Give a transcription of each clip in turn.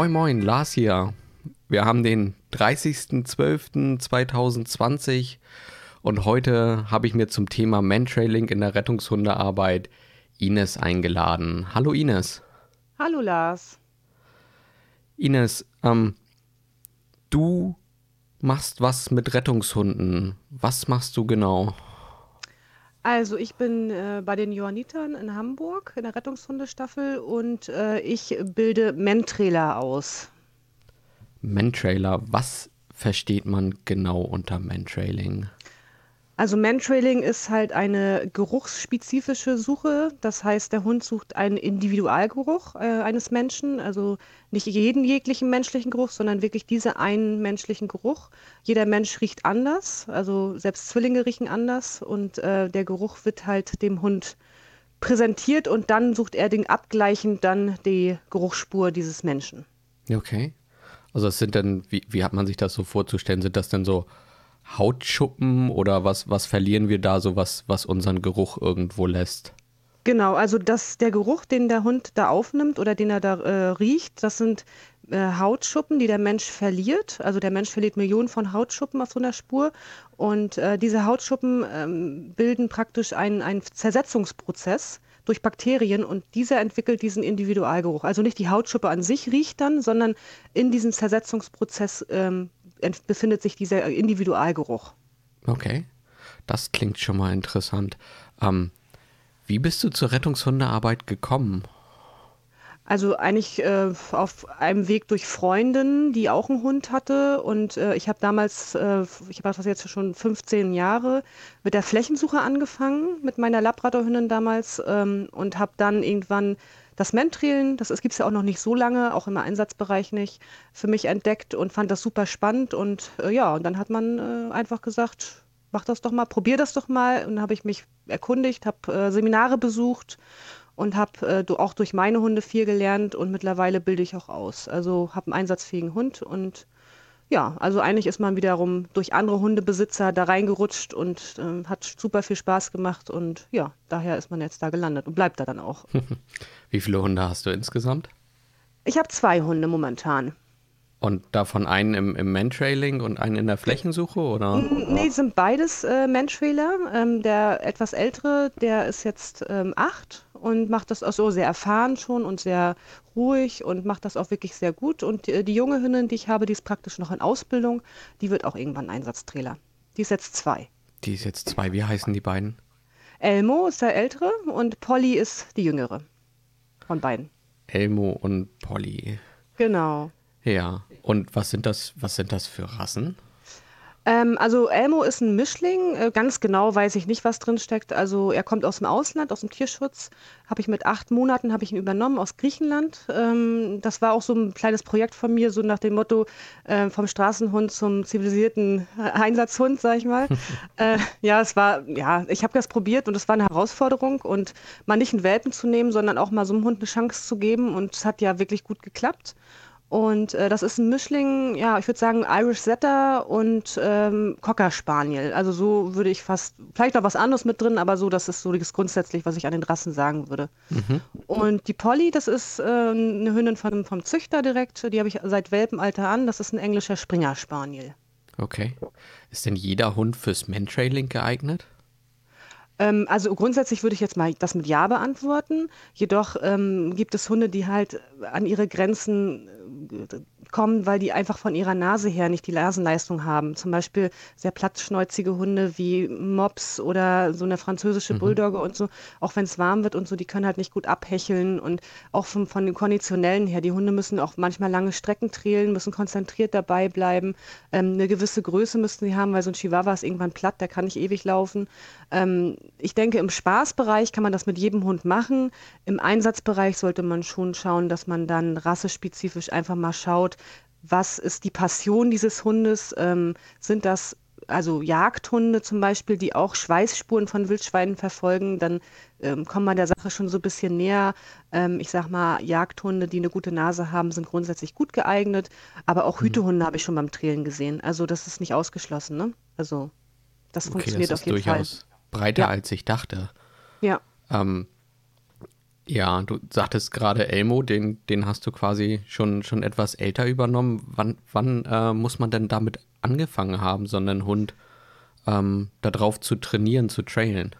Moin Moin, Lars hier. Wir haben den 30.12.2020 und heute habe ich mir zum Thema Mantrailing in der Rettungshundearbeit Ines eingeladen. Hallo Ines. Hallo Lars. Ines, ähm, du machst was mit Rettungshunden. Was machst du genau? Also ich bin äh, bei den Johannitern in Hamburg in der Rettungshundestaffel und äh, ich bilde Mentrailer aus. Mentrailer, was versteht man genau unter Mentrailing? Also Mantrailing ist halt eine geruchsspezifische Suche. Das heißt, der Hund sucht einen Individualgeruch äh, eines Menschen, also nicht jeden jeglichen menschlichen Geruch, sondern wirklich diesen einen menschlichen Geruch. Jeder Mensch riecht anders, also selbst Zwillinge riechen anders und äh, der Geruch wird halt dem Hund präsentiert und dann sucht er den abgleichend dann die Geruchsspur dieses Menschen. Okay. Also es sind dann, wie, wie hat man sich das so vorzustellen? Sind das denn so Hautschuppen oder was, was verlieren wir da so, was, was unseren Geruch irgendwo lässt? Genau, also das, der Geruch, den der Hund da aufnimmt oder den er da äh, riecht, das sind äh, Hautschuppen, die der Mensch verliert. Also der Mensch verliert Millionen von Hautschuppen auf so einer Spur. Und äh, diese Hautschuppen ähm, bilden praktisch einen, Zersetzungsprozess durch Bakterien und dieser entwickelt diesen Individualgeruch. Also nicht die Hautschuppe an sich riecht dann, sondern in diesem Zersetzungsprozess ähm, befindet sich dieser Individualgeruch. Okay, das klingt schon mal interessant. Ähm, wie bist du zur Rettungshundearbeit gekommen? Also eigentlich äh, auf einem Weg durch Freundin, die auch einen Hund hatte. Und äh, ich habe damals, äh, ich habe das jetzt schon 15 Jahre, mit der Flächensuche angefangen, mit meiner Labradorhündin damals. Ähm, und habe dann irgendwann das Mentrilen, das gibt es ja auch noch nicht so lange, auch im Einsatzbereich nicht, für mich entdeckt und fand das super spannend. Und äh, ja, und dann hat man äh, einfach gesagt, mach das doch mal, probier das doch mal. Und dann habe ich mich erkundigt, habe äh, Seminare besucht und habe äh, auch durch meine Hunde viel gelernt und mittlerweile bilde ich auch aus. Also habe einen einsatzfähigen Hund und ja, also eigentlich ist man wiederum durch andere Hundebesitzer da reingerutscht und äh, hat super viel Spaß gemacht und ja, daher ist man jetzt da gelandet und bleibt da dann auch. Wie viele Hunde hast du insgesamt? Ich habe zwei Hunde momentan. Und davon einen im, im Mantrailing und einen in der Flächensuche, oder? Nee, sind beides äh, Mantrailer. Ähm, der etwas ältere, der ist jetzt ähm, acht und macht das auch so sehr erfahren schon und sehr ruhig und macht das auch wirklich sehr gut. Und die, die junge Hündin, die ich habe, die ist praktisch noch in Ausbildung, die wird auch irgendwann Einsatztrailer. Die ist jetzt zwei. Die ist jetzt zwei. Wie heißen die beiden? Elmo ist der ältere und Polly ist die jüngere von beiden. Elmo und Polly. Genau. Ja. Und was sind das, was sind das für Rassen? Ähm, also Elmo ist ein Mischling. Äh, ganz genau weiß ich nicht, was drin steckt. Also er kommt aus dem Ausland, aus dem Tierschutz. Habe ich mit acht Monaten habe ich ihn übernommen aus Griechenland. Ähm, das war auch so ein kleines Projekt von mir, so nach dem Motto äh, vom Straßenhund zum zivilisierten Einsatzhund, sag ich mal. äh, ja, es war, ja, ich habe das probiert und es war eine Herausforderung und mal nicht einen Welpen zu nehmen, sondern auch mal so einem Hund eine Chance zu geben und es hat ja wirklich gut geklappt. Und äh, das ist ein Mischling, ja, ich würde sagen Irish Setter und ähm, Cocker Spaniel. Also so würde ich fast, vielleicht noch was anderes mit drin, aber so, das ist so das grundsätzlich, was ich an den Rassen sagen würde. Mhm. Und die Polly, das ist äh, eine Hündin von, vom Züchter direkt, die habe ich seit Welpenalter an. Das ist ein englischer Springer Spaniel. Okay. Ist denn jeder Hund fürs Mantrailing geeignet? Ähm, also grundsätzlich würde ich jetzt mal das mit Ja beantworten. Jedoch ähm, gibt es Hunde, die halt an ihre Grenzen äh, kommen, weil die einfach von ihrer Nase her nicht die Nasenleistung haben. Zum Beispiel sehr plattschnäuzige Hunde wie Mops oder so eine französische mhm. Bulldogge und so, auch wenn es warm wird und so, die können halt nicht gut abhecheln und auch vom, von den Konditionellen her, die Hunde müssen auch manchmal lange Strecken trälen, müssen konzentriert dabei bleiben. Ähm, eine gewisse Größe müssten sie haben, weil so ein Chihuahua ist irgendwann platt, der kann nicht ewig laufen. Ähm, ich denke, im Spaßbereich kann man das mit jedem Hund machen. Im Einsatzbereich sollte man schon schauen, dass man dann rassespezifisch einfach mal schaut, was ist die Passion dieses Hundes? Ähm, sind das also Jagdhunde zum Beispiel, die auch Schweißspuren von Wildschweinen verfolgen, dann ähm, kommt man der Sache schon so ein bisschen näher. Ähm, ich sag mal, Jagdhunde, die eine gute Nase haben, sind grundsätzlich gut geeignet, aber auch mhm. Hütehunde habe ich schon beim Trailen gesehen. Also das ist nicht ausgeschlossen, ne? Also das okay, funktioniert das auf jeden durchaus Fall. Breiter ja. als ich dachte. Ja. Ähm, Ja, du sagtest gerade Elmo, den, den hast du quasi schon, schon etwas älter übernommen. Wann, wann äh, muss man denn damit angefangen haben, so einen Hund ähm, darauf zu trainieren, zu trailen?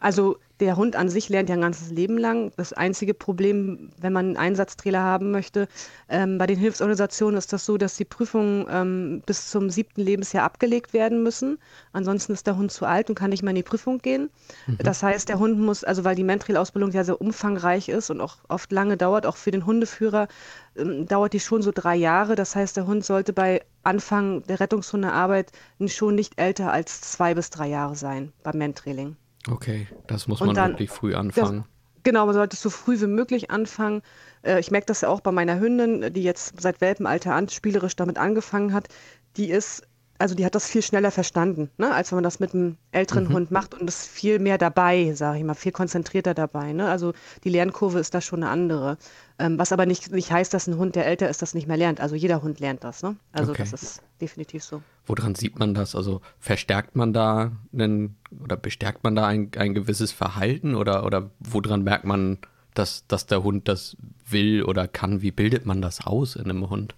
Also der Hund an sich lernt ja ein ganzes Leben lang. Das einzige Problem, wenn man einen Einsatztrailer haben möchte, ähm, bei den Hilfsorganisationen ist das so, dass die Prüfungen ähm, bis zum siebten Lebensjahr abgelegt werden müssen. Ansonsten ist der Hund zu alt und kann nicht mehr in die Prüfung gehen. Mhm. Das heißt, der Hund muss, also weil die Mentrail-Ausbildung ja sehr umfangreich ist und auch oft lange dauert, auch für den Hundeführer, ähm, dauert die schon so drei Jahre. Das heißt, der Hund sollte bei Anfang der Rettungshundearbeit schon nicht älter als zwei bis drei Jahre sein beim Mentrailing. Okay, das muss man dann, wirklich früh anfangen. Das, genau, man sollte so früh wie möglich anfangen. Äh, ich merke das ja auch bei meiner Hündin, die jetzt seit Welpenalter an spielerisch damit angefangen hat. Die ist also die hat das viel schneller verstanden, ne, als wenn man das mit einem älteren mhm. Hund macht und ist viel mehr dabei, sage ich mal, viel konzentrierter dabei. Ne? Also die Lernkurve ist da schon eine andere. Ähm, was aber nicht, nicht heißt, dass ein Hund, der älter ist, das nicht mehr lernt. Also jeder Hund lernt das. Ne? Also okay. das ist definitiv so. Woran sieht man das? Also verstärkt man da einen, oder bestärkt man da ein, ein gewisses Verhalten oder, oder woran merkt man, dass, dass der Hund das will oder kann? Wie bildet man das aus in einem Hund?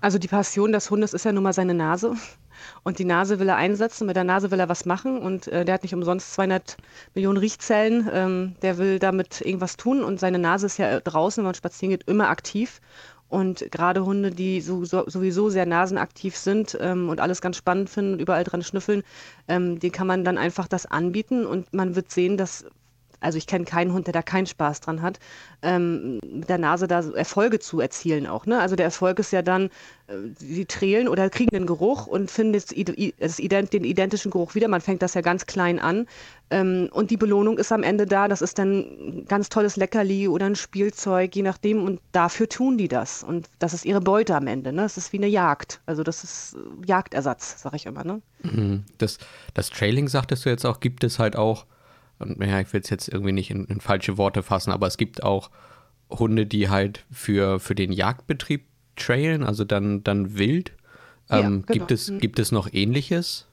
Also die Passion des Hundes ist ja nun mal seine Nase. Und die Nase will er einsetzen, mit der Nase will er was machen und äh, der hat nicht umsonst 200 Millionen Riechzellen. Ähm, der will damit irgendwas tun und seine Nase ist ja draußen, wenn man spazieren geht, immer aktiv. Und gerade Hunde, die so, so, sowieso sehr nasenaktiv sind ähm, und alles ganz spannend finden und überall dran schnüffeln, ähm, den kann man dann einfach das anbieten und man wird sehen, dass also ich kenne keinen Hund, der da keinen Spaß dran hat, ähm, mit der Nase da Erfolge zu erzielen auch. Ne? Also der Erfolg ist ja dann, äh, sie trälen oder kriegen den Geruch und finden das, das ident, den identischen Geruch wieder. Man fängt das ja ganz klein an. Ähm, und die Belohnung ist am Ende da. Das ist dann ein ganz tolles Leckerli oder ein Spielzeug, je nachdem. Und dafür tun die das. Und das ist ihre Beute am Ende. Ne? Das ist wie eine Jagd. Also das ist Jagdersatz, sag ich immer. Ne? Mhm. Das, das Trailing, sagtest du jetzt auch, gibt es halt auch und ja, ich will es jetzt irgendwie nicht in, in, falsche Worte fassen, aber es gibt auch Hunde, die halt für, für den Jagdbetrieb trailen, also dann, dann wild. Ähm, ja, genau. gibt, es, mhm. gibt es noch ähnliches?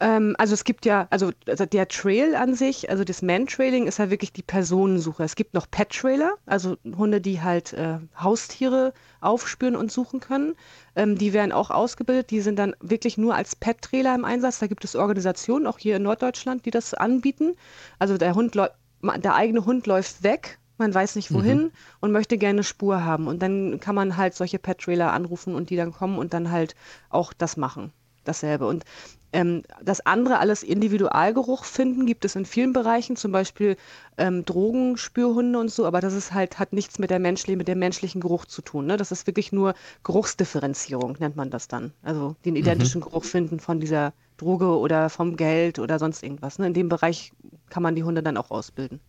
Ähm, also es gibt ja, also, also der Trail an sich, also das Man-Trailing ist ja wirklich die Personensuche. Es gibt noch Pet-Trailer, also Hunde, die halt äh, Haustiere aufspüren und suchen können. Ähm, die werden auch ausgebildet, die sind dann wirklich nur als Pet-Trailer im Einsatz. Da gibt es Organisationen, auch hier in Norddeutschland, die das anbieten. Also der Hund der eigene Hund läuft weg man weiß nicht wohin mhm. und möchte gerne Spur haben. Und dann kann man halt solche Pet-Trailer anrufen und die dann kommen und dann halt auch das machen. Dasselbe. Und ähm, das andere, alles Individualgeruch finden, gibt es in vielen Bereichen, zum Beispiel ähm, Drogenspürhunde und so, aber das ist halt, hat nichts mit, der menschlichen, mit dem menschlichen Geruch zu tun. Ne? Das ist wirklich nur Geruchsdifferenzierung, nennt man das dann. Also den mhm. identischen mhm. Geruch finden von dieser Droge oder vom Geld oder sonst irgendwas. Ne? In dem Bereich kann man die Hunde dann auch ausbilden.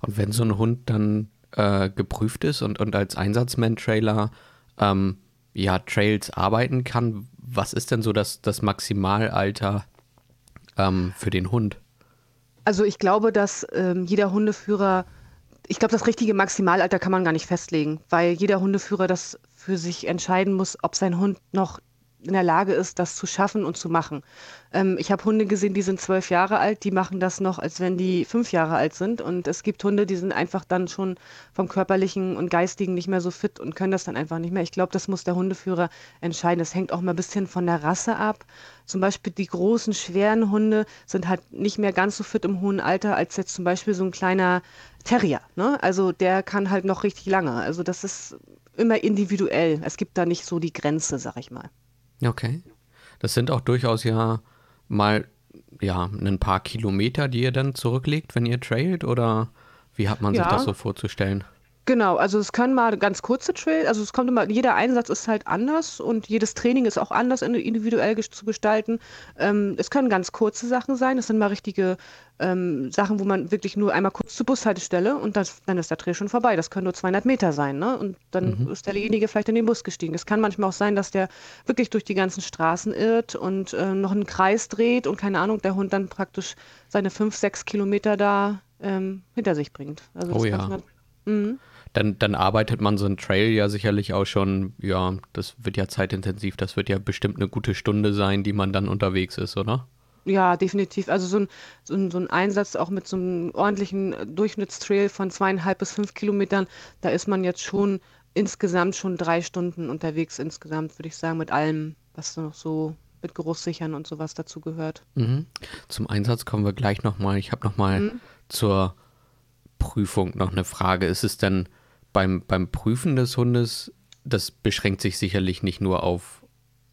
Und wenn so ein Hund dann äh, geprüft ist und, und als Einsatzman-Trailer ähm, ja, Trails arbeiten kann, was ist denn so das, das Maximalalter ähm, für den Hund? Also ich glaube, dass ähm, jeder Hundeführer, ich glaube, das richtige Maximalalter kann man gar nicht festlegen, weil jeder Hundeführer das für sich entscheiden muss, ob sein Hund noch in der Lage ist, das zu schaffen und zu machen. Ähm, ich habe Hunde gesehen, die sind zwölf Jahre alt, die machen das noch, als wenn die fünf Jahre alt sind. Und es gibt Hunde, die sind einfach dann schon vom körperlichen und geistigen nicht mehr so fit und können das dann einfach nicht mehr. Ich glaube, das muss der Hundeführer entscheiden. Das hängt auch mal ein bisschen von der Rasse ab. Zum Beispiel die großen, schweren Hunde sind halt nicht mehr ganz so fit im hohen Alter als jetzt zum Beispiel so ein kleiner Terrier. Ne? Also der kann halt noch richtig lange. Also das ist immer individuell. Es gibt da nicht so die Grenze, sag ich mal. Okay. Das sind auch durchaus ja mal ja ein paar Kilometer, die ihr dann zurücklegt, wenn ihr trailt oder wie hat man ja. sich das so vorzustellen? Genau, also es können mal ganz kurze Trails, also es kommt immer, jeder Einsatz ist halt anders und jedes Training ist auch anders individuell zu gestalten. Ähm, es können ganz kurze Sachen sein, es sind mal richtige ähm, Sachen, wo man wirklich nur einmal kurz zur Bushaltestelle und das, dann ist der Trail schon vorbei. Das können nur 200 Meter sein, ne? Und dann mhm. ist derjenige vielleicht in den Bus gestiegen. Es kann manchmal auch sein, dass der wirklich durch die ganzen Straßen irrt und äh, noch einen Kreis dreht und keine Ahnung, der Hund dann praktisch seine fünf, sechs Kilometer da ähm, hinter sich bringt. Also oh ja. Manchmal, mhm dann, dann arbeitet man so ein Trail ja sicherlich auch schon, ja, das wird ja zeitintensiv, das wird ja bestimmt eine gute Stunde sein, die man dann unterwegs ist, oder? Ja, definitiv. Also so ein, so ein, so ein Einsatz auch mit so einem ordentlichen Durchschnittstrail von zweieinhalb bis fünf Kilometern, da ist man jetzt schon insgesamt schon drei Stunden unterwegs insgesamt, würde ich sagen, mit allem, was noch so mit Geruchssichern und sowas dazu gehört. Mhm. Zum Einsatz kommen wir gleich nochmal. Ich habe nochmal mhm. zur Prüfung noch eine Frage. Ist es denn beim, beim Prüfen des Hundes, das beschränkt sich sicherlich nicht nur auf,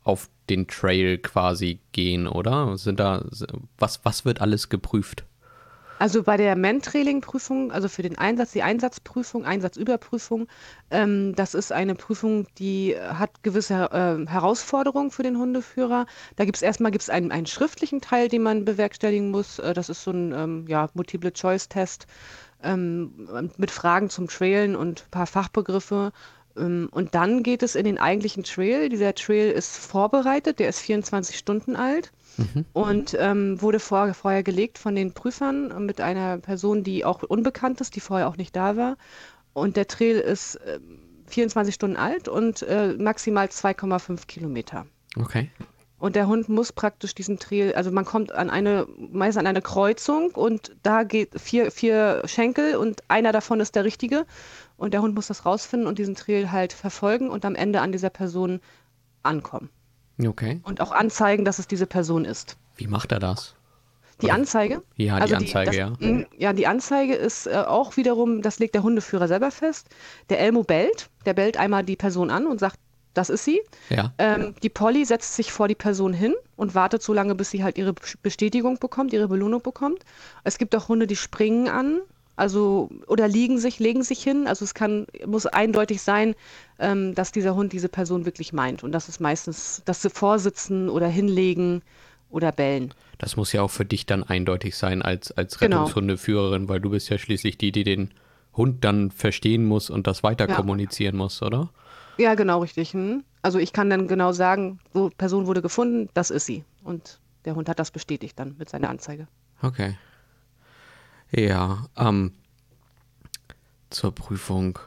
auf den Trail quasi gehen, oder? Sind da, was, was wird alles geprüft? Also bei der Mentrailing-Prüfung, also für den Einsatz, die Einsatzprüfung, Einsatzüberprüfung, ähm, das ist eine Prüfung, die hat gewisse äh, Herausforderungen für den Hundeführer. Da gibt es erstmal gibt's einen, einen schriftlichen Teil, den man bewerkstelligen muss. Äh, das ist so ein ähm, ja, Multiple-Choice-Test ähm, mit Fragen zum Trailen und ein paar Fachbegriffe. Ähm, und dann geht es in den eigentlichen Trail. Dieser Trail ist vorbereitet, der ist 24 Stunden alt mhm. und ähm, wurde vor, vorher gelegt von den Prüfern mit einer Person, die auch unbekannt ist, die vorher auch nicht da war. Und der Trail ist äh, 24 Stunden alt und äh, maximal 2,5 Kilometer. Okay. Und der Hund muss praktisch diesen Trail, also man kommt an eine, meist an eine Kreuzung und da geht vier, vier Schenkel und einer davon ist der richtige. Und der Hund muss das rausfinden und diesen Trail halt verfolgen und am Ende an dieser Person ankommen. Okay. Und auch anzeigen, dass es diese Person ist. Wie macht er das? Die? Anzeige? Ja, die also Anzeige, die, das, ja. Ja, die Anzeige ist äh, auch wiederum, das legt der Hundeführer selber fest. Der Elmo bellt, der bellt einmal die Person an und sagt, das ist sie. Ja. Ähm, die Polly setzt sich vor die Person hin und wartet so lange, bis sie halt ihre Bestätigung bekommt, ihre Belohnung bekommt. Es gibt auch Hunde, die springen an, also oder liegen sich, legen sich hin. Also es kann, muss eindeutig sein, ähm, dass dieser Hund diese Person wirklich meint. Und das ist meistens, dass sie vorsitzen oder hinlegen oder bellen. Das muss ja auch für dich dann eindeutig sein als, als genau. Rettungshundeführerin, weil du bist ja schließlich die, die den Hund dann verstehen muss und das weiter ja. kommunizieren muss, oder? Ja, genau, richtig. Hm. Also ich kann dann genau sagen, so Person wurde gefunden, das ist sie. Und der Hund hat das bestätigt dann mit seiner Anzeige. Okay. Ja, ähm, zur Prüfung.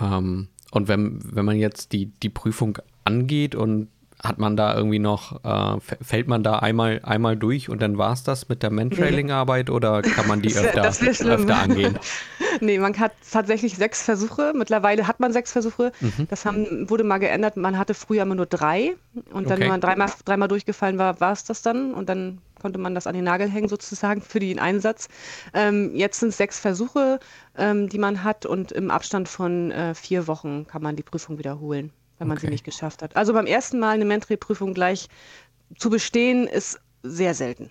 Ähm, und wenn, wenn man jetzt die, die Prüfung angeht und hat man da irgendwie noch, äh, fällt man da einmal, einmal durch und dann war es das mit der Mantrailing-Arbeit oder kann man die öfter, öfter angehen? nee, man hat tatsächlich sechs Versuche. Mittlerweile hat man sechs Versuche. Mhm. Das haben, wurde mal geändert. Man hatte früher immer nur drei. Und dann, okay. wenn man dreimal, dreimal durchgefallen war, war es das dann. Und dann konnte man das an den Nagel hängen, sozusagen, für den Einsatz. Ähm, jetzt sind es sechs Versuche, ähm, die man hat. Und im Abstand von äh, vier Wochen kann man die Prüfung wiederholen wenn man okay. sie nicht geschafft hat. Also beim ersten Mal eine Mentoring-Prüfung gleich zu bestehen, ist sehr selten.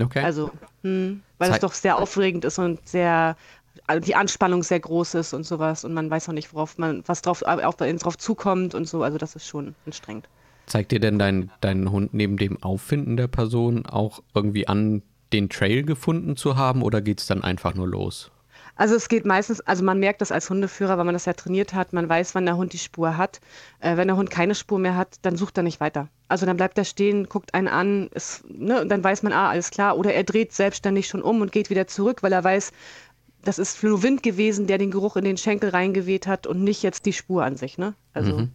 Okay. Also, hm, weil Zeit es doch sehr aufregend ist und sehr, also die Anspannung sehr groß ist und sowas und man weiß noch nicht, worauf man, was drauf, auch drauf zukommt und so. Also das ist schon anstrengend. Zeigt dir denn dein, dein Hund neben dem Auffinden der Person auch irgendwie an, den Trail gefunden zu haben oder geht es dann einfach nur los? Also es geht meistens, also man merkt das als Hundeführer, weil man das ja trainiert hat, man weiß, wann der Hund die Spur hat. Äh, wenn der Hund keine Spur mehr hat, dann sucht er nicht weiter. Also dann bleibt er stehen, guckt einen an, ist, ne, und dann weiß man, ah, alles klar. Oder er dreht selbstständig schon um und geht wieder zurück, weil er weiß, das ist nur Wind gewesen, der den Geruch in den Schenkel reingeweht hat und nicht jetzt die Spur an sich. Ne? Also, mhm.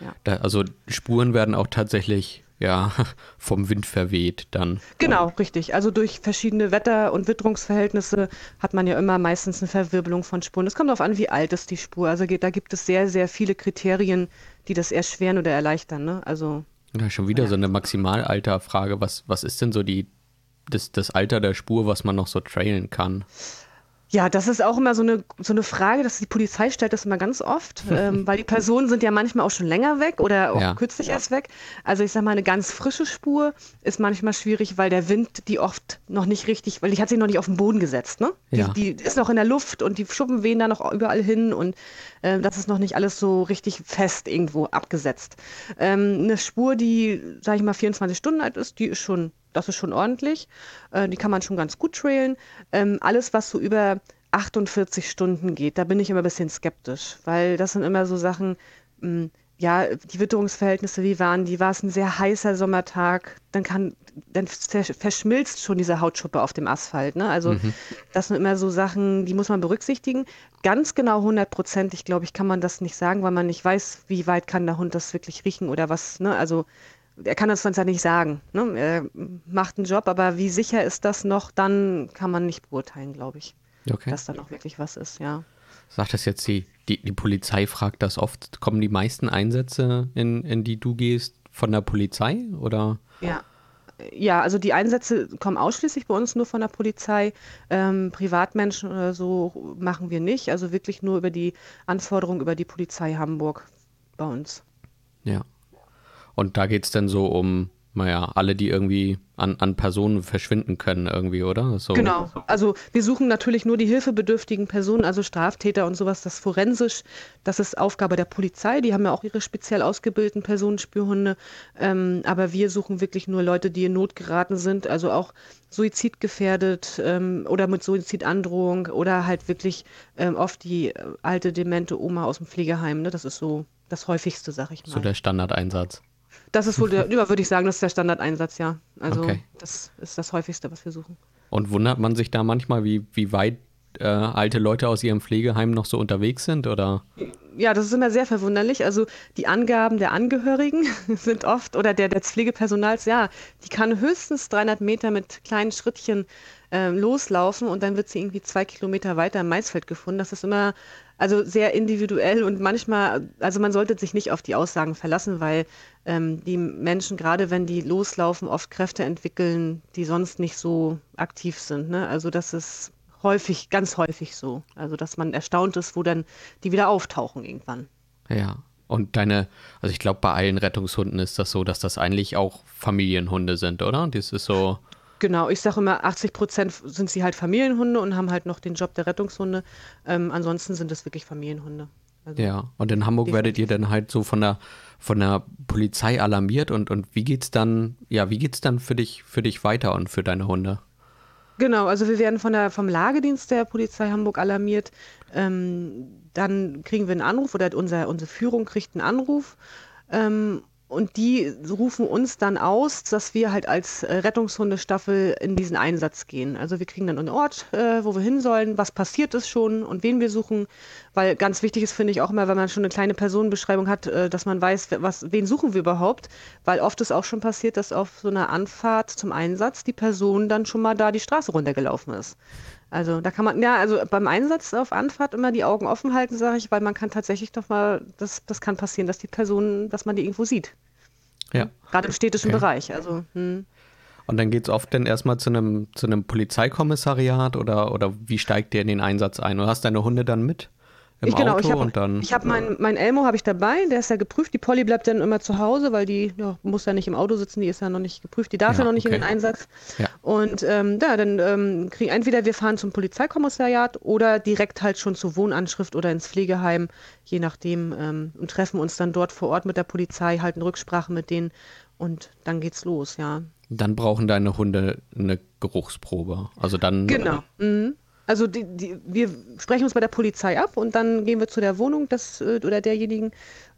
ja. da, also Spuren werden auch tatsächlich ja, vom Wind verweht dann. Genau, richtig. Also durch verschiedene Wetter- und Witterungsverhältnisse hat man ja immer meistens eine Verwirbelung von Spuren. Es kommt darauf an, wie alt ist die Spur. Also da gibt es sehr, sehr viele Kriterien, die das erschweren oder erleichtern. Ne? Also, ja, schon wieder ja. so eine Maximalalterfrage. Was, was ist denn so die, das, das Alter der Spur, was man noch so trailen kann? Ja, das ist auch immer so eine, so eine Frage, dass die Polizei stellt das immer ganz oft, ähm, weil die Personen sind ja manchmal auch schon länger weg oder auch ja. kürzlich erst weg. Also ich sag mal, eine ganz frische Spur ist manchmal schwierig, weil der Wind die oft noch nicht richtig, weil die hat sich noch nicht auf den Boden gesetzt, ne? Die, ja. die ist noch in der Luft und die Schuppen wehen da noch überall hin und äh, das ist noch nicht alles so richtig fest irgendwo abgesetzt. Ähm, eine Spur, die, sag ich mal, 24 Stunden alt ist, die ist schon das ist schon ordentlich. Äh, die kann man schon ganz gut trailen. Ähm, alles, was so über 48 Stunden geht, da bin ich immer ein bisschen skeptisch, weil das sind immer so Sachen, mh, hm, ja, die Witterungsverhältnisse, wie waren die? War es ein sehr heißer Sommertag? Dann kann, dann verschmilzt schon diese Hautschuppe auf dem Asphalt. Ne? Also mhm. das sind immer so Sachen, die muss man berücksichtigen. Ganz genau 100 Prozent, ich glaube, ich kann man das nicht sagen, weil man nicht weiß, wie weit kann der Hund das wirklich riechen oder was. Ne? Also er kann das uns ja nicht sagen. Ne? Er macht einen Job, aber wie sicher ist das noch, dann kann man nicht beurteilen, glaube ich, Okay. dass da noch wirklich was ist, ja. Sagt das jetzt die, die, die Polizei fragt das oft. Kommen die meisten Einsätze, in, in die du gehst, von der Polizei? Oder? Ja. Ja, also die Einsätze kommen ausschließlich bei uns nur von der Polizei. Ähm, Privatmenschen oder so machen wir nicht. Also wirklich nur über die Anforderungen über die Polizei Hamburg bei uns. Ja. Und da geht es dann so um, naja, alle, die irgendwie an, an Personen verschwinden können, irgendwie, oder? So. Genau. Also wir suchen natürlich nur die hilfebedürftigen Personen, also Straftäter und sowas. Das forensisch, das ist Aufgabe der Polizei. Die haben ja auch ihre speziell ausgebildeten Personenspürhunde. Ähm, aber wir suchen wirklich nur Leute, die in Not geraten sind, also auch suizidgefährdet ähm, oder mit Suizidandrohung oder halt wirklich ähm, oft die äh, alte demente Oma aus dem Pflegeheim. Ne? Das ist so das häufigste, sag ich mal. So der Standardeinsatz. Das ist wohl der, würde ich sagen, das ist der Standardeinsatz, ja. Also Okay. das ist das häufigste, was wir suchen. Und wundert man sich da manchmal, wie, wie weit äh, alte Leute aus ihrem Pflegeheim noch so unterwegs sind? Oder? Ja, das ist immer sehr verwunderlich. Also die Angaben der Angehörigen sind oft, oder der, des Pflegepersonals, ja, die kann höchstens 300 Meter mit kleinen Schrittchen ähm, loslaufen und dann wird sie irgendwie zwei Kilometer weiter im Maisfeld gefunden. Das ist immer also sehr individuell und manchmal, also man sollte sich nicht auf die Aussagen verlassen, weil ähm, die Menschen, gerade wenn die loslaufen, oft Kräfte entwickeln, die sonst nicht so aktiv sind. Ne? Also das ist häufig, ganz häufig so. Also dass man erstaunt ist, wo dann die wieder auftauchen irgendwann. Ja. Und deine, also ich glaube, bei allen Rettungshunden ist das so, dass das eigentlich auch Familienhunde sind, oder? Das ist so. Genau, ich sage immer, 80 Prozent sind sie halt Familienhunde und haben halt noch den Job der Rettungshunde. Ähm, ansonsten sind es wirklich Familienhunde. Also, Ja, und in Hamburg werdet ihr dann halt so von der von der Polizei alarmiert und, und wie geht's dann, ja, wie geht's dann für dich, für dich weiter und für deine Hunde? Genau, also wir werden von der, vom Lagedienst der Polizei Hamburg alarmiert. Ähm, dann kriegen wir einen Anruf oder unser, unsere Führung kriegt einen Anruf. Ähm, und die rufen uns dann aus, dass wir halt als äh, Rettungshundestaffel in diesen Einsatz gehen. Also wir kriegen dann einen Ort, äh, wo wir hin sollen, was passiert ist schon und wen wir suchen. Weil ganz wichtig ist, finde ich auch immer, wenn man schon eine kleine Personenbeschreibung hat, äh, dass man weiß, was, wen suchen wir überhaupt. Weil oft ist auch schon passiert, dass auf so einer Anfahrt zum Einsatz die Person dann schon mal da die Straße runtergelaufen ist. Also da kann man, ja, also beim Einsatz auf Anfahrt immer die Augen offen halten, sage ich, weil man kann tatsächlich doch mal, das, das kann passieren, dass die Person, dass man die irgendwo sieht. Ja. Gerade im städtischen Okay. Bereich. Also, hm. Und dann geht's oft dann erstmal zu einem, zu einem Polizeikommissariat oder, oder wie steigt ihr in den Einsatz ein? Du hast deine Hunde dann mit im ich, genau, Auto ich habe und dann. ich hab mein, mein Elmo habe ich dabei, der ist ja geprüft. Die Polly bleibt dann immer zu Hause, weil die ja, muss ja nicht im Auto sitzen, die ist ja noch nicht geprüft, die darf ja, Ja, noch nicht in okay. den Einsatz. Ja. Und ähm, ja, dann ähm, kriegen entweder wir fahren zum Polizeikommissariat oder direkt halt schon zur Wohnanschrift oder ins Pflegeheim, je nachdem, ähm, und treffen uns dann dort vor Ort mit der Polizei, halten Rücksprache mit denen und dann geht's los, ja. Dann brauchen deine Hunde eine Geruchsprobe. Also dann. Genau. Mhm. Also die, die, wir sprechen uns bei der Polizei ab und dann gehen wir zu der Wohnung des äh, oder derjenigen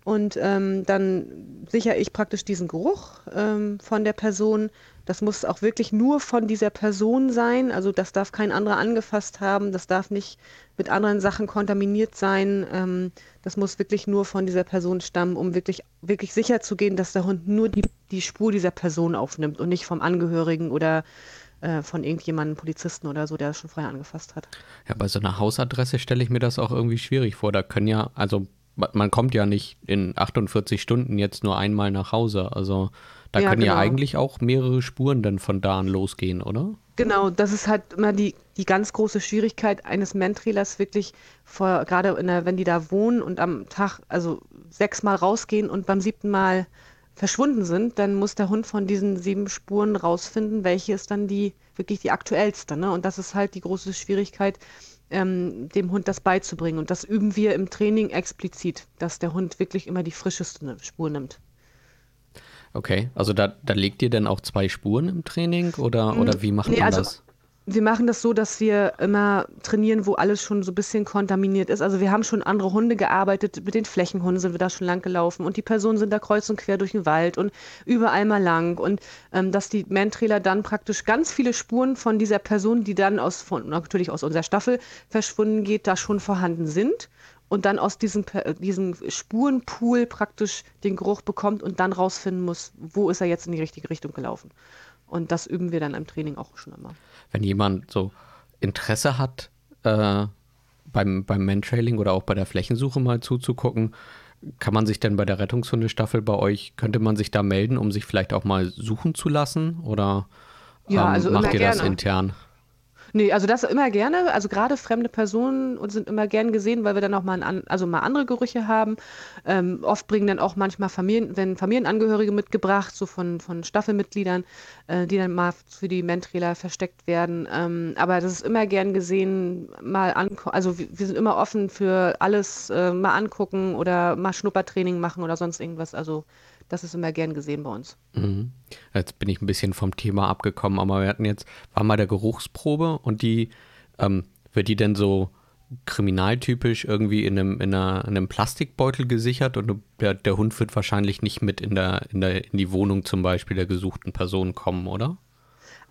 und ähm, dann sichere ich praktisch diesen Geruch ähm, von der Person. Das muss auch wirklich nur von dieser Person sein. Also das darf kein anderer angefasst haben. Das darf nicht mit anderen Sachen kontaminiert sein. Ähm, das muss wirklich nur von dieser Person stammen, um wirklich, wirklich sicher zu gehen, dass der Hund nur die, die Spur dieser Person aufnimmt und nicht vom Angehörigen oder äh, von irgendjemandem, Polizisten oder so, der es schon vorher angefasst hat. Ja, bei so einer Hausadresse stelle ich mir das auch irgendwie schwierig vor. Da können ja, also ma- man kommt ja nicht in 48 Stunden jetzt nur einmal nach Hause. Also da Ja, können ja genau. eigentlich auch mehrere Spuren dann von da an losgehen, oder? Genau, das ist halt immer die, die ganz große Schwierigkeit eines Mentrailers, wirklich vor, gerade der, wenn die da wohnen und am Tag also sechsmal rausgehen und beim siebten Mal verschwunden sind, dann muss der Hund von diesen sieben Spuren rausfinden, welche ist dann die wirklich die aktuellste. Ne? Und das ist halt die große Schwierigkeit, ähm, dem Hund das beizubringen. Und das üben wir im Training explizit, dass der Hund wirklich immer die frischeste Spur nimmt. Okay, also da, da legt ihr dann auch zwei Spuren im Training oder, oder wie macht nee, man also- das? Wir machen das so, dass wir immer trainieren, wo alles schon so ein bisschen kontaminiert ist. Also wir haben schon andere Hunde gearbeitet, mit den Flächenhunden sind wir da schon lang gelaufen und die Personen sind da kreuz und quer durch den Wald und überall mal lang und ähm, dass die Mantrailer dann praktisch ganz viele Spuren von dieser Person, die dann aus von natürlich aus unserer Staffel verschwunden geht, da schon vorhanden sind und dann aus diesem, diesem Spurenpool praktisch den Geruch bekommt und dann rausfinden muss, wo ist er jetzt in die richtige Richtung gelaufen. Und das üben wir dann im Training auch schon immer. Wenn jemand so Interesse hat, äh, beim, beim Mantrailing oder auch bei der Flächensuche mal zuzugucken, kann man sich denn bei der Rettungshundestaffel bei euch, könnte man sich da melden, um sich vielleicht auch mal suchen zu lassen? Oder ja, ähm, also macht ihr gerne. das intern? Nee, also das immer gerne. Also gerade fremde Personen sind immer gern gesehen, weil wir dann auch mal, an, also mal andere Gerüche haben. Ähm, oft bringen dann auch manchmal Familien, wenn Familienangehörige mitgebracht, so von, von Staffelmitgliedern, äh, die dann mal für die Mentrailer versteckt werden. Ähm, aber das ist immer gern gesehen, mal angucken. Also wir, wir, sind immer offen für alles äh, mal angucken oder mal Schnuppertraining machen oder sonst irgendwas. Also das ist immer gern gesehen bei uns. Mhm. Jetzt bin ich ein bisschen vom Thema abgekommen, aber wir hatten jetzt, war mal der Geruchsprobe und die, ähm, wird die denn so kriminaltypisch irgendwie in einem, in, einer, in einem Plastikbeutel gesichert und der, der Hund wird wahrscheinlich nicht mit in, der, in, der, in die Wohnung zum Beispiel der gesuchten Person kommen, oder?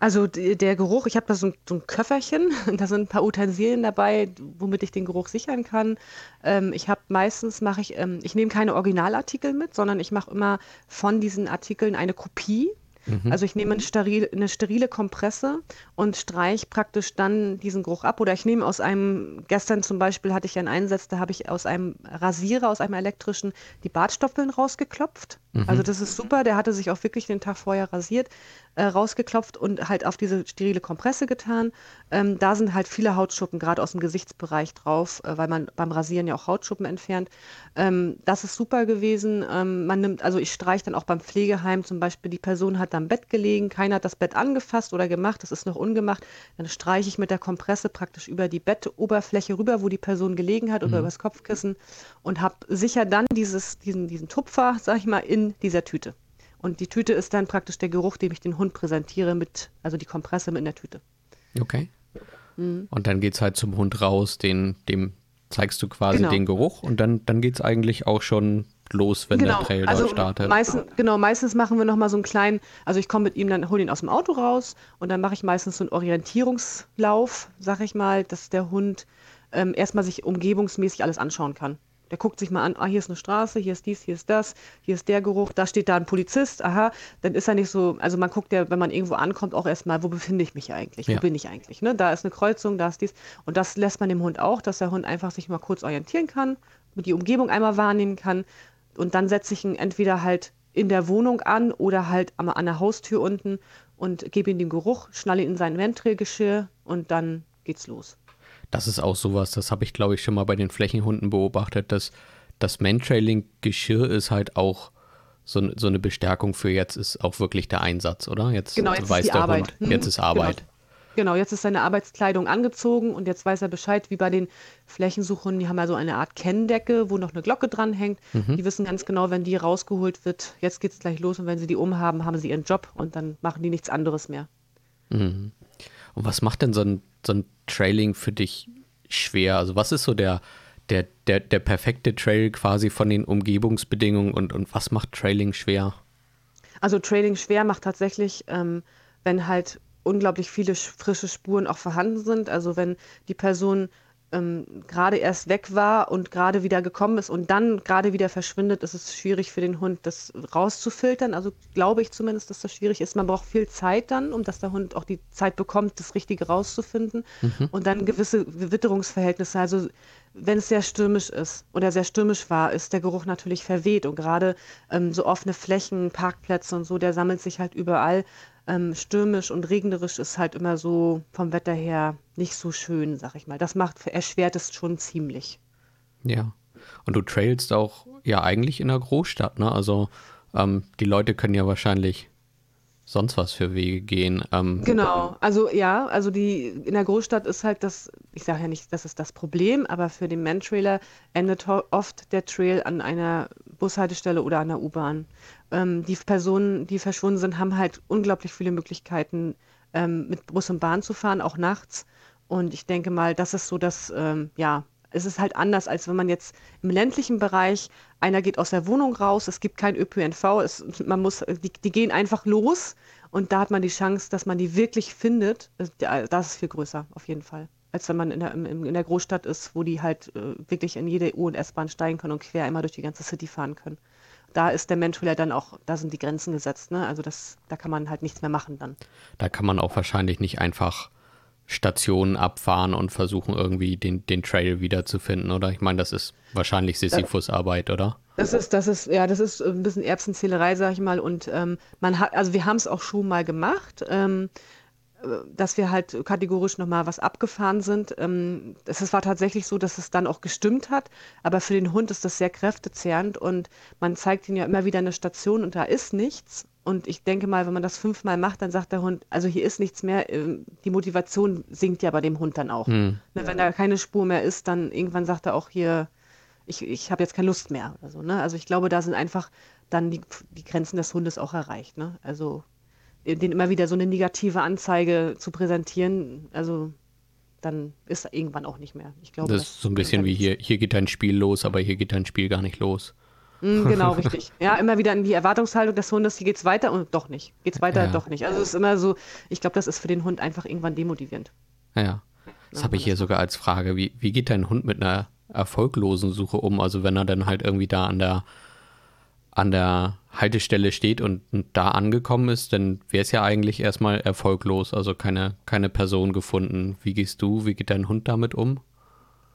Also der Geruch, ich habe da so ein, so ein, Köfferchen, da sind ein paar Utensilien dabei, womit ich den Geruch sichern kann. Ähm, ich habe meistens mache ich, ähm, ich nehme keine Originalartikel mit, sondern ich mache immer von diesen Artikeln eine Kopie. Mhm. Also ich nehme eine, steril, eine sterile Kompresse und streiche praktisch dann diesen Geruch ab. Oder ich nehme aus einem, gestern zum Beispiel hatte ich einen Einsatz, da habe ich aus einem Rasierer, aus einem elektrischen, die Bartstoppeln rausgeklopft. Mhm. Also das ist super, der hatte sich auch wirklich den Tag vorher rasiert äh, rausgeklopft und halt auf diese sterile Kompresse getan. Ähm, da sind halt viele Hautschuppen, gerade aus dem Gesichtsbereich drauf, äh, weil man beim Rasieren ja auch Hautschuppen entfernt. Ähm, das ist super gewesen. Ähm, man nimmt, also ich streiche dann auch beim Pflegeheim zum Beispiel, die Person hat am Bett gelegen, keiner hat das Bett angefasst oder gemacht, das ist noch ungemacht. Dann streiche ich mit der Kompresse praktisch über die Bettoberfläche rüber, wo die Person gelegen hat, mhm. oder übers Kopfkissen und habe sicher dann dieses, diesen, diesen Tupfer, sag ich mal, in dieser Tüte. Und die Tüte ist dann praktisch der Geruch, den ich den Hund präsentiere, mit, also die Kompresse mit in der Tüte. Okay. Mhm. Und dann geht es halt zum Hund raus, den, dem zeigst du quasi genau. den Geruch und dann, dann geht es eigentlich auch schon los, wenn genau. der Trail also dort startet. Meistens, genau, meistens machen wir nochmal so einen kleinen, also ich komme mit ihm, dann hole ihn aus dem Auto raus und dann mache ich meistens so einen Orientierungslauf, sag ich mal, dass der Hund ähm, erstmal sich umgebungsmäßig alles anschauen kann. Der guckt sich mal an, ah, hier ist eine Straße, hier ist dies, hier ist das, hier ist der Geruch, da steht da ein Polizist, aha, dann ist er nicht so, also man guckt ja, wenn man irgendwo ankommt, auch erstmal, wo befinde ich mich eigentlich, wo ja. bin ich eigentlich, ne? Da ist eine Kreuzung, da ist dies und das lässt man dem Hund auch, dass der Hund einfach sich mal kurz orientieren kann, die Umgebung einmal wahrnehmen kann und dann setze ich ihn entweder halt in der Wohnung an oder halt an der Haustür unten und gebe ihm den Geruch, schnalle ihn in sein Ventrillgeschirr und dann geht's los das ist auch sowas, das habe ich, glaube ich, schon mal bei den Flächenhunden beobachtet, dass das Mantrailing-Geschirr ist halt auch so, so, eine Bestärkung für jetzt ist auch wirklich der Einsatz, oder? Jetzt, genau, jetzt weiß ist der Arbeit. Hund, jetzt ist genau. Arbeit. Genau. Genau, jetzt ist seine Arbeitskleidung angezogen und jetzt weiß er Bescheid, wie bei den Flächensuchern. Die haben ja so eine Art Kenndecke, wo noch eine Glocke dran hängt. Mhm. Die wissen ganz genau, wenn die rausgeholt wird, jetzt geht es gleich los und wenn sie die umhaben, haben sie ihren Job und dann machen die nichts anderes mehr. Mhm. Und was macht denn so ein, so ein Trailing für dich schwer? Also was ist so der, der, der, der perfekte Trail quasi von den Umgebungsbedingungen und, und was macht Trailing schwer? Also Trailing schwer macht tatsächlich, ähm, wenn halt unglaublich viele frische Spuren auch vorhanden sind. Also wenn die Person ähm, gerade erst weg war und gerade wieder gekommen ist und dann gerade wieder verschwindet, ist es schwierig für den Hund, das rauszufiltern. Also glaube ich zumindest, dass das schwierig ist. Man braucht viel Zeit dann, um dass der Hund auch die Zeit bekommt, das Richtige rauszufinden. Mhm. Und dann gewisse Witterungsverhältnisse. Also wenn es sehr stürmisch ist oder sehr stürmisch war, ist der Geruch natürlich verweht. Und gerade ähm, so offene Flächen, Parkplätze und so, der sammelt sich halt überall ähm, stürmisch und regnerisch ist halt immer so vom Wetter her nicht so schön, sag ich mal. Das macht, erschwert es schon ziemlich. Ja. Und du trailst auch ja eigentlich in der Großstadt, ne? Also ähm, die Leute können ja wahrscheinlich sonst was für Wege gehen. Ähm, genau, also ja, also die in der Großstadt ist halt das, ich sage ja nicht, das ist das Problem, aber für den Man-Trailer endet oft der Trail an einer Bushaltestelle oder an der U-Bahn. Ähm, die Personen, die verschwunden sind, haben halt unglaublich viele Möglichkeiten, ähm, mit Bus und Bahn zu fahren, auch nachts. Und ich denke mal, das ist so das, ähm, ja, es ist halt anders, als wenn man jetzt im ländlichen Bereich, einer geht aus der Wohnung raus, es gibt kein ÖPNV, es, man muss, die, die gehen einfach los und da hat man die Chance, dass man die wirklich findet. Das ist viel größer, auf jeden Fall. als wenn man in der, in, der Großstadt ist, wo die halt äh, wirklich in jede U- und S-Bahn steigen können und quer einmal durch die ganze City fahren können. Da ist der Mensch wieder dann auch, da sind die Grenzen gesetzt, ne? Also das, da kann man halt nichts mehr machen dann. Da kann man auch wahrscheinlich nicht einfach Stationen abfahren und versuchen irgendwie den, den Trail wiederzufinden, oder? Ich meine, das ist wahrscheinlich Sisyphus-Arbeit, oder? Das ist, das ist, ja, das ist ein bisschen Erbsenzählerei, sag ich mal. Und ähm, man hat, also wir haben es auch schon mal gemacht. Ähm, dass wir halt kategorisch nochmal was abgefahren sind. Ähm, es war tatsächlich so, dass es dann auch gestimmt hat, aber für den Hund ist das sehr kräftezehrend und man zeigt ihn ja immer wieder eine Station und da ist nichts. Und ich denke mal, wenn man das fünfmal macht, dann sagt der Hund, also hier ist nichts mehr. Ähm, die Motivation sinkt ja bei dem Hund dann auch. Hm. Ne, wenn da keine Spur mehr ist, dann irgendwann sagt er auch hier, ich, ich habe jetzt keine Lust mehr. Oder so, ne? Also ich glaube, da sind einfach dann die, die Grenzen des Hundes auch erreicht. Ne? Also den immer wieder so eine negative Anzeige zu präsentieren, also dann ist er irgendwann auch nicht mehr. Ich glaube, das ist so ein bisschen wie hier, hier geht dein Spiel los, aber hier geht dein Spiel gar nicht los. Mm, genau, richtig. Ja, immer wieder in die Erwartungshaltung des Hundes, hier geht's weiter und doch nicht. Geht's weiter, ja. doch nicht. Also es ist immer so, ich glaube, das ist für den Hund einfach irgendwann demotivierend. Ja. Das habe ich hier sogar als Frage. Wie, wie geht dein Hund mit einer erfolglosen Suche um? Also wenn er dann halt irgendwie da an der an der Haltestelle steht und da angekommen ist, dann wäre es ja eigentlich erstmal erfolglos, also keine, keine Person gefunden. Wie gehst du, wie geht dein Hund damit um?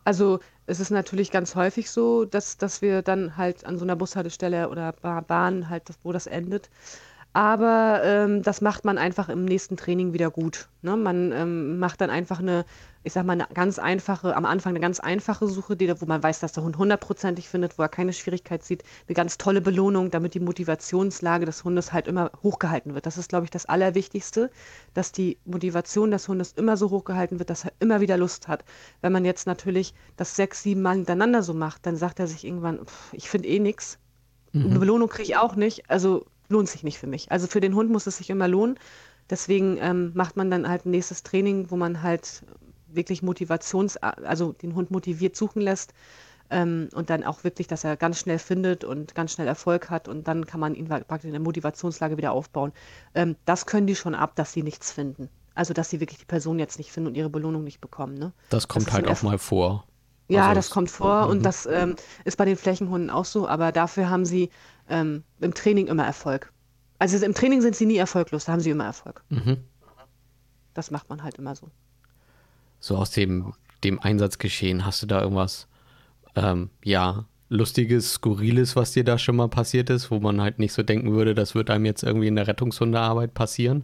Also es ist natürlich ganz häufig so, dass, dass wir dann halt an so einer Bushaltestelle oder Bahn halt, wo das endet, aber ähm, das macht man einfach im nächsten Training wieder gut. Ne? Man ähm, macht dann einfach eine, ich sag mal, eine ganz einfache, am Anfang eine ganz einfache Suche, die, wo man weiß, dass der Hund hundertprozentig findet, wo er keine Schwierigkeit sieht. Eine ganz tolle Belohnung, damit die Motivationslage des Hundes halt immer hochgehalten wird. Das ist, glaube ich, das Allerwichtigste, dass die Motivation des Hundes immer so hochgehalten wird, dass er immer wieder Lust hat. Wenn man jetzt natürlich das sechs, sieben Mal hintereinander so macht, dann sagt er sich irgendwann, pff, ich finde eh nichts. Mhm. Eine Belohnung kriege ich auch nicht. Also lohnt sich nicht für mich. Also für den Hund muss es sich immer lohnen. Deswegen ähm, macht man dann halt ein nächstes Training, wo man halt wirklich Motivations, also den Hund motiviert suchen lässt ähm, und dann auch wirklich, dass er ganz schnell findet und ganz schnell Erfolg hat und dann kann man ihn praktisch in der Motivationslage wieder aufbauen. Ähm, das können die schon ab, dass sie nichts finden. Also dass sie wirklich die Person jetzt nicht finden und ihre Belohnung nicht bekommen. Ne? Das kommt das halt auch mal vor. Ja, also das kommt vor und mhm. das ähm, ist bei den Flächenhunden auch so, aber dafür haben sie ähm, im Training immer Erfolg. Also im Training sind sie nie erfolglos, da haben sie immer Erfolg. Mhm. Das macht man halt immer so. So aus dem, dem Einsatzgeschehen, hast du da irgendwas, ähm, ja, Lustiges, Skurriles, was dir da schon mal passiert ist, wo man halt nicht so denken würde, das wird einem jetzt irgendwie in der Rettungshundearbeit passieren?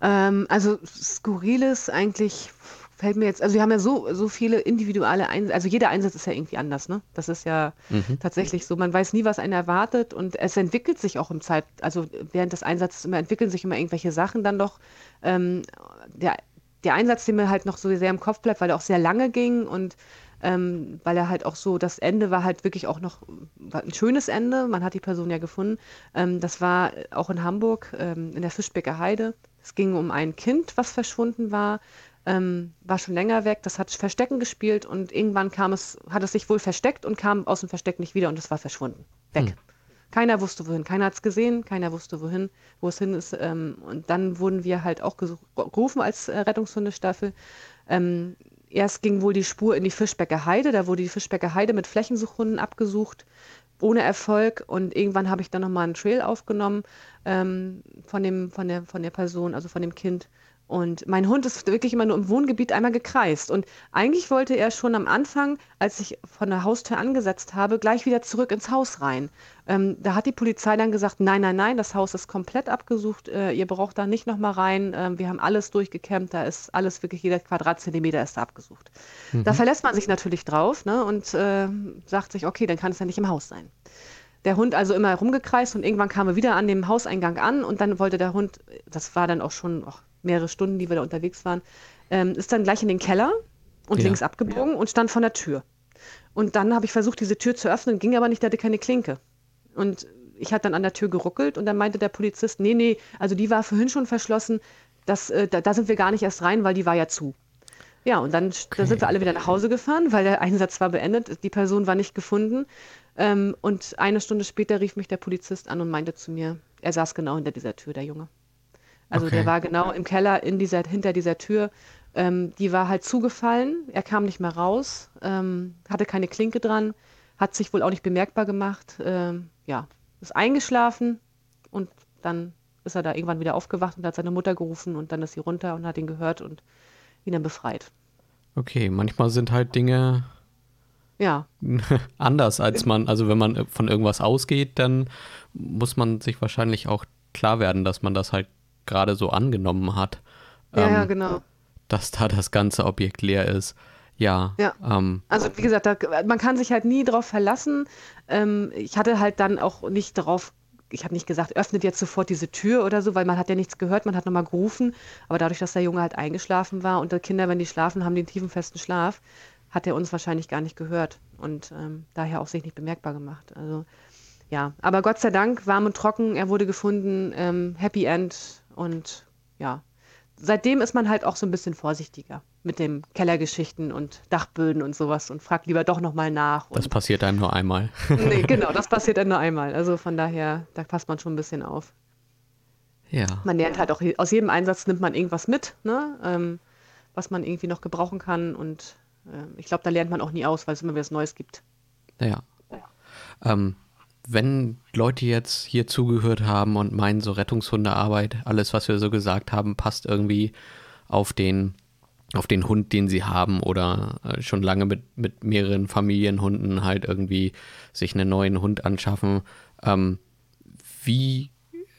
Ähm, also Skurriles eigentlich fällt mir jetzt, also wir haben ja so, so viele individuelle Einsätze, also jeder Einsatz ist ja irgendwie anders, ne? Das ist ja mhm. tatsächlich so. Man weiß nie, was einen erwartet und es entwickelt sich auch im Zeit, also während des Einsatzes immer entwickeln sich immer irgendwelche Sachen dann doch. Ähm, der, der Einsatz, der mir halt noch so sehr im Kopf bleibt, weil er auch sehr lange ging und ähm, weil er halt auch so, das Ende war halt wirklich auch noch ein schönes Ende. Man hat die Person ja gefunden. Ähm, das war auch in Hamburg, ähm, in der Fischbecker Heide. Es ging um ein Kind, was verschwunden war ähm, war schon länger weg, das hat Verstecken gespielt und irgendwann kam es, hat es sich wohl versteckt und kam aus dem Versteck nicht wieder und es war verschwunden. Weg. Hm. Keiner wusste wohin, keiner hat es gesehen, keiner wusste wohin, wo es hin ist. Ähm, und dann wurden wir halt auch gerufen als äh, Rettungshundestaffel. Ähm, erst ging wohl die Spur in die Fischbecker Heide, da wurde die Fischbecker Heide mit Flächensuchhunden abgesucht ohne Erfolg und irgendwann habe ich dann nochmal einen Trail aufgenommen ähm, von, dem, von, der, von der Person, also von dem Kind und mein Hund ist wirklich immer nur im Wohngebiet einmal gekreist. Und eigentlich wollte er schon am Anfang, als ich von der Haustür angesetzt habe, gleich wieder zurück ins Haus rein. Ähm, da hat die Polizei dann gesagt, nein, nein, nein, das Haus ist komplett abgesucht. Äh, ihr braucht da nicht nochmal rein. Ähm, wir haben alles durchgekämmt. Da ist alles, wirklich jeder Quadratzentimeter ist da abgesucht. Mhm. Da verlässt man sich natürlich drauf ne, und äh, sagt sich, okay, dann kann es ja nicht im Haus sein der Hund also immer rumgekreist und irgendwann kam er wieder an dem Hauseingang an und dann wollte der Hund, das war dann auch schon oh, mehrere Stunden, die wir da unterwegs waren, ähm, ist dann gleich in den Keller und ja. links abgebogen ja. und stand vor der Tür. Und dann habe ich versucht, diese Tür zu öffnen, ging aber nicht, der hatte keine Klinke. Und ich hatte dann an der Tür geruckelt und dann meinte der Polizist, nee, nee, also die war vorhin schon verschlossen, das, äh, da, da, sind wir gar nicht erst rein, weil die war ja zu. Ja, und dann, okay. dann sind wir alle wieder nach Hause gefahren, weil der Einsatz war beendet, die Person war nicht gefunden. Ähm, und eine Stunde später rief mich der Polizist an und meinte zu mir, er saß genau hinter dieser Tür, der Junge. Also okay. der war genau im Keller in dieser, hinter dieser Tür Ähm, die war halt zugefallen, er kam nicht mehr raus, ähm, hatte keine Klinke dran, hat sich wohl auch nicht bemerkbar gemacht. Ähm, ja, ist eingeschlafen und dann ist er da irgendwann wieder aufgewacht und hat seine Mutter gerufen und dann ist sie runter und hat ihn gehört und ihn dann befreit. Okay, manchmal sind halt Dinge ja. anders, als man, also wenn man von irgendwas ausgeht, dann muss man sich wahrscheinlich auch klar werden, dass man das halt gerade so angenommen hat. Ja, ähm, ja, genau. Dass da das ganze Objekt leer ist. Ja. ja. Ähm, also wie gesagt, da, man kann sich halt nie drauf verlassen. Ähm, ich hatte halt dann auch nicht darauf ich habe nicht gesagt, öffnet jetzt sofort diese Tür oder so, weil man hat ja nichts gehört, man hat nochmal gerufen. Aber dadurch, dass der Junge halt eingeschlafen war und die Kinder, wenn die schlafen, haben den tiefen, festen Schlaf, hat er uns wahrscheinlich gar nicht gehört und ähm, daher auch sich nicht bemerkbar gemacht. Also ja, aber Gott sei Dank, warm und trocken, er wurde gefunden, ähm, Happy End und ja, seitdem ist man halt auch so ein bisschen vorsichtiger mit den Kellergeschichten und Dachböden und sowas und fragt lieber doch nochmal nach. Das passiert einem nur einmal. nee, genau, das passiert einem nur einmal. Also von daher, da passt man schon ein bisschen auf. Ja. Man lernt halt auch, aus jedem Einsatz nimmt man irgendwas mit, ne? Ähm, was man irgendwie noch gebrauchen kann und äh, ich glaube, da lernt man auch nie aus, weil es immer wieder was Neues gibt. Ja. ja. Ähm, wenn Leute jetzt hier zugehört haben und meinen, so Rettungshundearbeit, alles, was wir so gesagt haben, passt irgendwie auf den, auf den Hund, den sie haben oder äh, schon lange mit, mit mehreren Familienhunden halt irgendwie sich einen neuen Hund anschaffen. Ähm, wie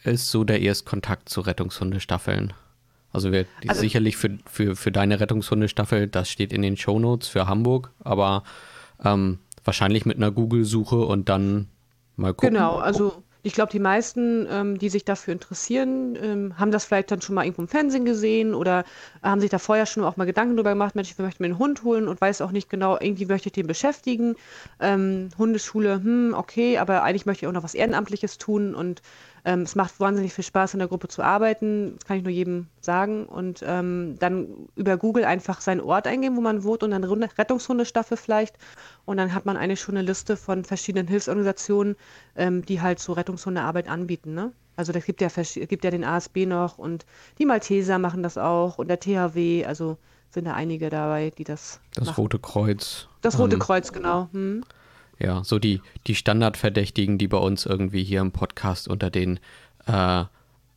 ist so der Erstkontakt zu Rettungshundestaffeln? Also, wir, also sicherlich für, für, für deine Rettungshundestaffel, das steht in den Shownotes für Hamburg, aber ähm, wahrscheinlich mit einer Google-Suche und dann Mal gucken. Genau, also ich glaube, die meisten, ähm, die sich dafür interessieren, ähm, haben das vielleicht dann schon mal irgendwo im Fernsehen gesehen oder haben sich da vorher schon auch mal Gedanken darüber gemacht, Mensch, ich möchte mir einen Hund holen und weiß auch nicht genau, irgendwie möchte ich den beschäftigen. Ähm, Hundeschule, hm, okay, aber eigentlich möchte ich auch noch was Ehrenamtliches tun und ähm, es macht wahnsinnig viel Spaß, in der Gruppe zu arbeiten. Das kann ich nur jedem sagen. Und ähm, dann über Google einfach seinen Ort eingeben, wo man wohnt und dann Rettungshundestaffel vielleicht. Und dann hat man eigentlich schon eine Liste von verschiedenen Hilfsorganisationen, ähm, die halt so Rettungshundearbeit anbieten. Ne? Also da gibt ja, gibt ja den ASB noch und die Malteser machen das auch und der THW. Also sind da einige dabei, die das. Das machen. Rote Kreuz. Das Rote ähm, Kreuz, genau. Hm. Ja, so die, die Standardverdächtigen, die bei uns irgendwie hier im Podcast unter den äh,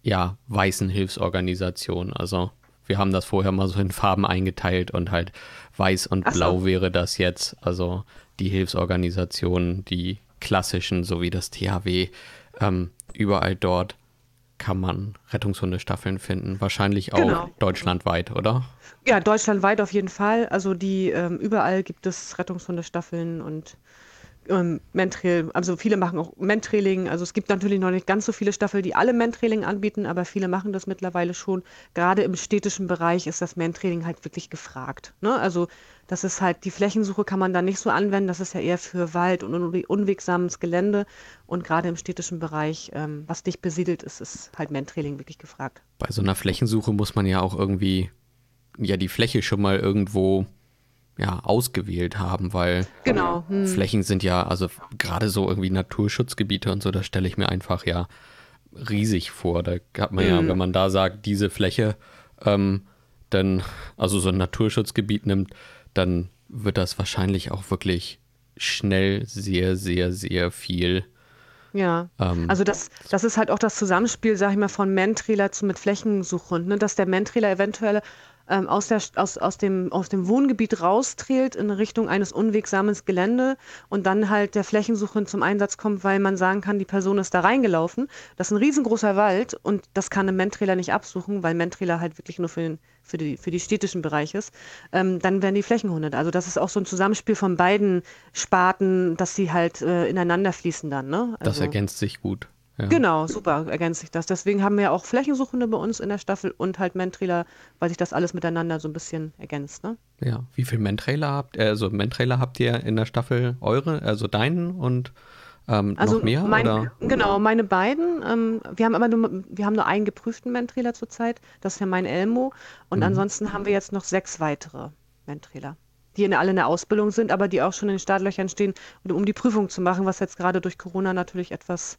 ja, weißen Hilfsorganisationen. Also wir haben das vorher mal so in Farben eingeteilt und halt weiß und Ach blau so. wäre das jetzt. Also die Hilfsorganisationen, die klassischen, so wie das THW, ähm, überall dort kann man Rettungshundestaffeln finden. Wahrscheinlich auch genau. deutschlandweit, oder? Ja, deutschlandweit auf jeden Fall. Also die ähm, überall gibt es Rettungshundestaffeln und ähm, Mentrail, also viele machen auch Mentrailing. Also es gibt natürlich noch nicht ganz so viele Staffeln, die alle Mentrailing anbieten, aber viele machen das mittlerweile schon. Gerade im städtischen Bereich ist das Mentrailing halt wirklich gefragt. Ne? Also das ist halt, die Flächensuche kann man da nicht so anwenden, das ist ja eher für Wald und unwegsames Gelände. Und gerade im städtischen Bereich, ähm, was dicht besiedelt ist, ist halt Mentrailing wirklich gefragt. Bei so einer Flächensuche muss man ja auch irgendwie ja die Fläche schon mal irgendwo ja, ausgewählt haben, weil genau. hm. Flächen sind ja, also gerade so irgendwie Naturschutzgebiete und so, da stelle ich mir einfach ja riesig vor. Da hat man hm. ja, wenn man da sagt, diese Fläche, ähm, dann, also so ein Naturschutzgebiet nimmt, dann wird das wahrscheinlich auch wirklich schnell sehr, sehr, sehr viel. Ja, ähm, also das, das ist halt auch das Zusammenspiel, sag ich mal, von Mentrailer zu mit Flächensuchhund, ne? dass der Mentrailer eventuell ähm, aus, der, aus, aus, dem, aus dem Wohngebiet rausträgt in Richtung eines unwegsames Gelände und dann halt der Flächensuche zum Einsatz kommt, weil man sagen kann, die Person ist da reingelaufen. Das ist ein riesengroßer Wald und das kann ein Mentrailer nicht absuchen, weil Mentrailer halt wirklich nur für den für die, für die städtischen Bereich ist, ähm, dann werden die Flächenhunde. Also das ist auch so ein Zusammenspiel von beiden Sparten, dass sie halt äh, ineinander fließen dann. Ne? Also, das ergänzt sich gut. Ja. Genau, super ergänzt sich das. Deswegen haben wir auch Flächensuchende bei uns in der Staffel und halt Mentrailer, weil sich das alles miteinander so ein bisschen ergänzt. Ne? Ja, wie viele Mentrailer habt ihr, also Mentrailer habt ihr in der Staffel eure, also deinen und ähm, also noch mehr? Mein, oder? Genau, meine beiden. Ähm, wir haben aber nur, wir haben nur einen geprüften Mentrailer zurzeit, das ist ja mein Elmo. Und mhm. ansonsten haben wir jetzt noch sechs weitere Mentrailer die in, alle in der Ausbildung sind, aber die auch schon in den Startlöchern stehen, um die Prüfung zu machen, was jetzt gerade durch Corona natürlich etwas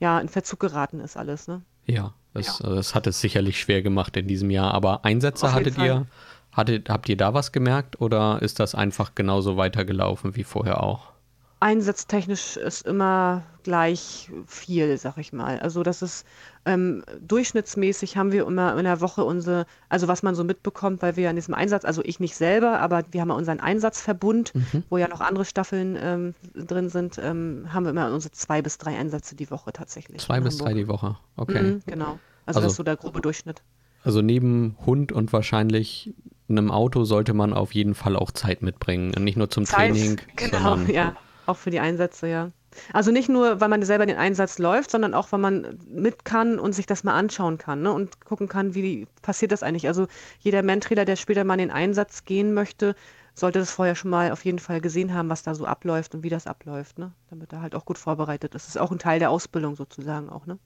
ja, in Verzug geraten ist alles. Ne? Ja, das, ja. das hat es sicherlich schwer gemacht in diesem Jahr. Aber Einsätze hattet ihr, Hattet, habt ihr da was gemerkt oder ist das einfach genauso weitergelaufen wie vorher auch? Einsatztechnisch ist immer gleich viel, sag ich mal. Also das ist ähm, durchschnittsmäßig haben wir immer in der Woche unsere, also was man so mitbekommt, weil wir ja in diesem Einsatz, also ich nicht selber, aber wir haben ja unseren Einsatzverbund, mhm. wo ja noch andere Staffeln ähm, drin sind, ähm, haben wir immer unsere zwei bis drei Einsätze die Woche tatsächlich. Zwei bis Hamburg. drei die Woche, okay. Mhm, genau. Also, also das ist so der grobe Durchschnitt. Also neben Hund und wahrscheinlich einem Auto sollte man auf jeden Fall auch Zeit mitbringen. Und nicht nur zum Zeit, Training, genau, sondern ja. Auch für die Einsätze, ja. Also nicht nur, weil man selber den Einsatz läuft, sondern auch, weil man mit kann und sich das mal anschauen kann ne? und gucken kann, wie passiert das eigentlich. Also jeder Mentrailer, der später mal in den Einsatz gehen möchte, sollte das vorher schon mal auf jeden Fall gesehen haben, was da so abläuft und wie das abläuft, ne? damit er halt auch gut vorbereitet ist. Das ist auch ein Teil der Ausbildung sozusagen auch. Ne?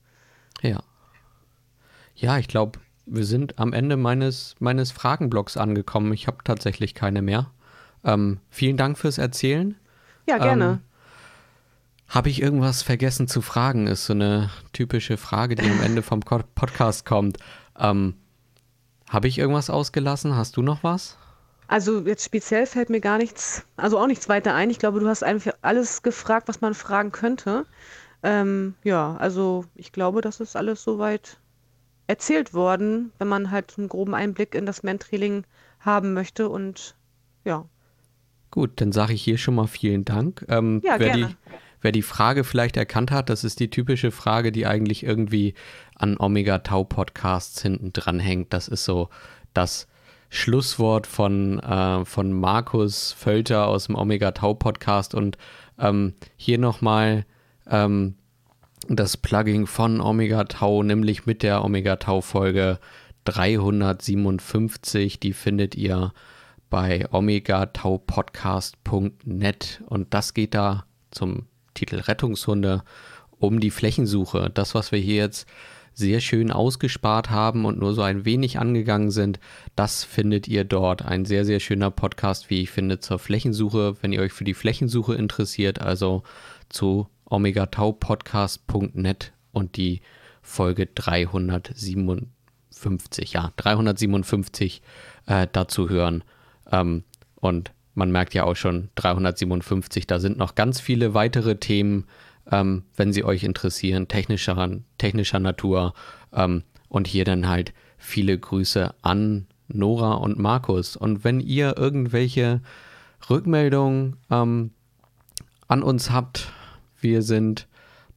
Ja. Ja, ich glaube, wir sind am Ende meines, meines Fragenblocks angekommen. Ich habe tatsächlich keine mehr. Ähm, vielen Dank fürs Erzählen. Ja, gerne. Ähm, Habe ich irgendwas vergessen zu fragen? Ist so eine typische Frage, die am Ende vom Podcast kommt. Ähm, Habe ich irgendwas ausgelassen? Hast du noch was? Also jetzt speziell fällt mir gar nichts, also auch nichts weiter ein. Ich glaube, du hast einfach alles gefragt, was man fragen könnte. Ähm, ja, also ich glaube, das ist alles soweit erzählt worden, wenn man halt einen groben Einblick in das Mentrailing haben möchte und ja. Gut, dann sage ich hier schon mal vielen Dank. Ähm, ja, wer, gerne. Die, wer die Frage vielleicht erkannt hat, das ist die typische Frage, die eigentlich irgendwie an Omega Tau Podcasts hinten dran hängt. Das ist so das Schlusswort von, äh, von Markus Völter aus dem Omega Tau Podcast. Und ähm, hier nochmal ähm, das Plugin von Omega Tau, nämlich mit der Omega Tau Folge 357. Die findet ihr bei omegataupodcast.net und das geht da zum Titel Rettungshunde um die Flächensuche. Das, was wir hier jetzt sehr schön ausgespart haben und nur so ein wenig angegangen sind, das findet ihr dort. Ein sehr, sehr schöner Podcast, wie ich finde, zur Flächensuche, wenn ihr euch für die Flächensuche interessiert, also zu omegataupodcast.net und die Folge 357, ja, 357 äh, dazu hören. Ähm, und man merkt ja auch schon 357, da sind noch ganz viele weitere Themen, ähm, wenn sie euch interessieren, technischer, technischer Natur. Ähm, und hier dann halt viele Grüße an Nora und Markus. Und wenn ihr irgendwelche Rückmeldungen ähm, an uns habt, wir sind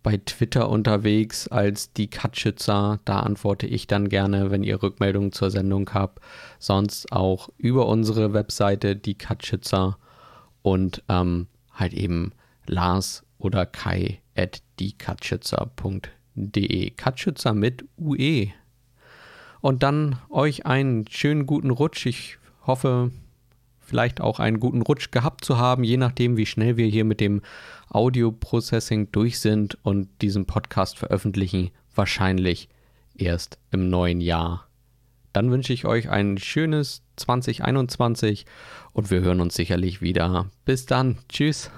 bei Twitter unterwegs als die Katschützer. Da antworte ich dann gerne, wenn ihr Rückmeldungen zur Sendung habt. Sonst auch über unsere Webseite die Katschützer und ähm, halt eben Lars oder Kai at diekatschützer.de. Katschützer mit UE. Und dann euch einen schönen guten Rutsch. Ich hoffe, vielleicht auch einen guten Rutsch gehabt zu haben, je nachdem, wie schnell wir hier mit dem Audio-Processing durch sind und diesen Podcast veröffentlichen, wahrscheinlich erst im neuen Jahr. Dann wünsche ich euch ein schönes 2021 und wir hören uns sicherlich wieder. Bis dann. Tschüss.